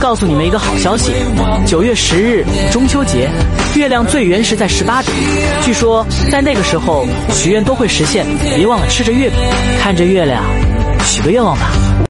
告诉你们一个好消息九月十日中秋节月亮最圆时在十八点。据说在那个时候许愿都会实现别忘了吃着月饼看着月亮许个愿望吧。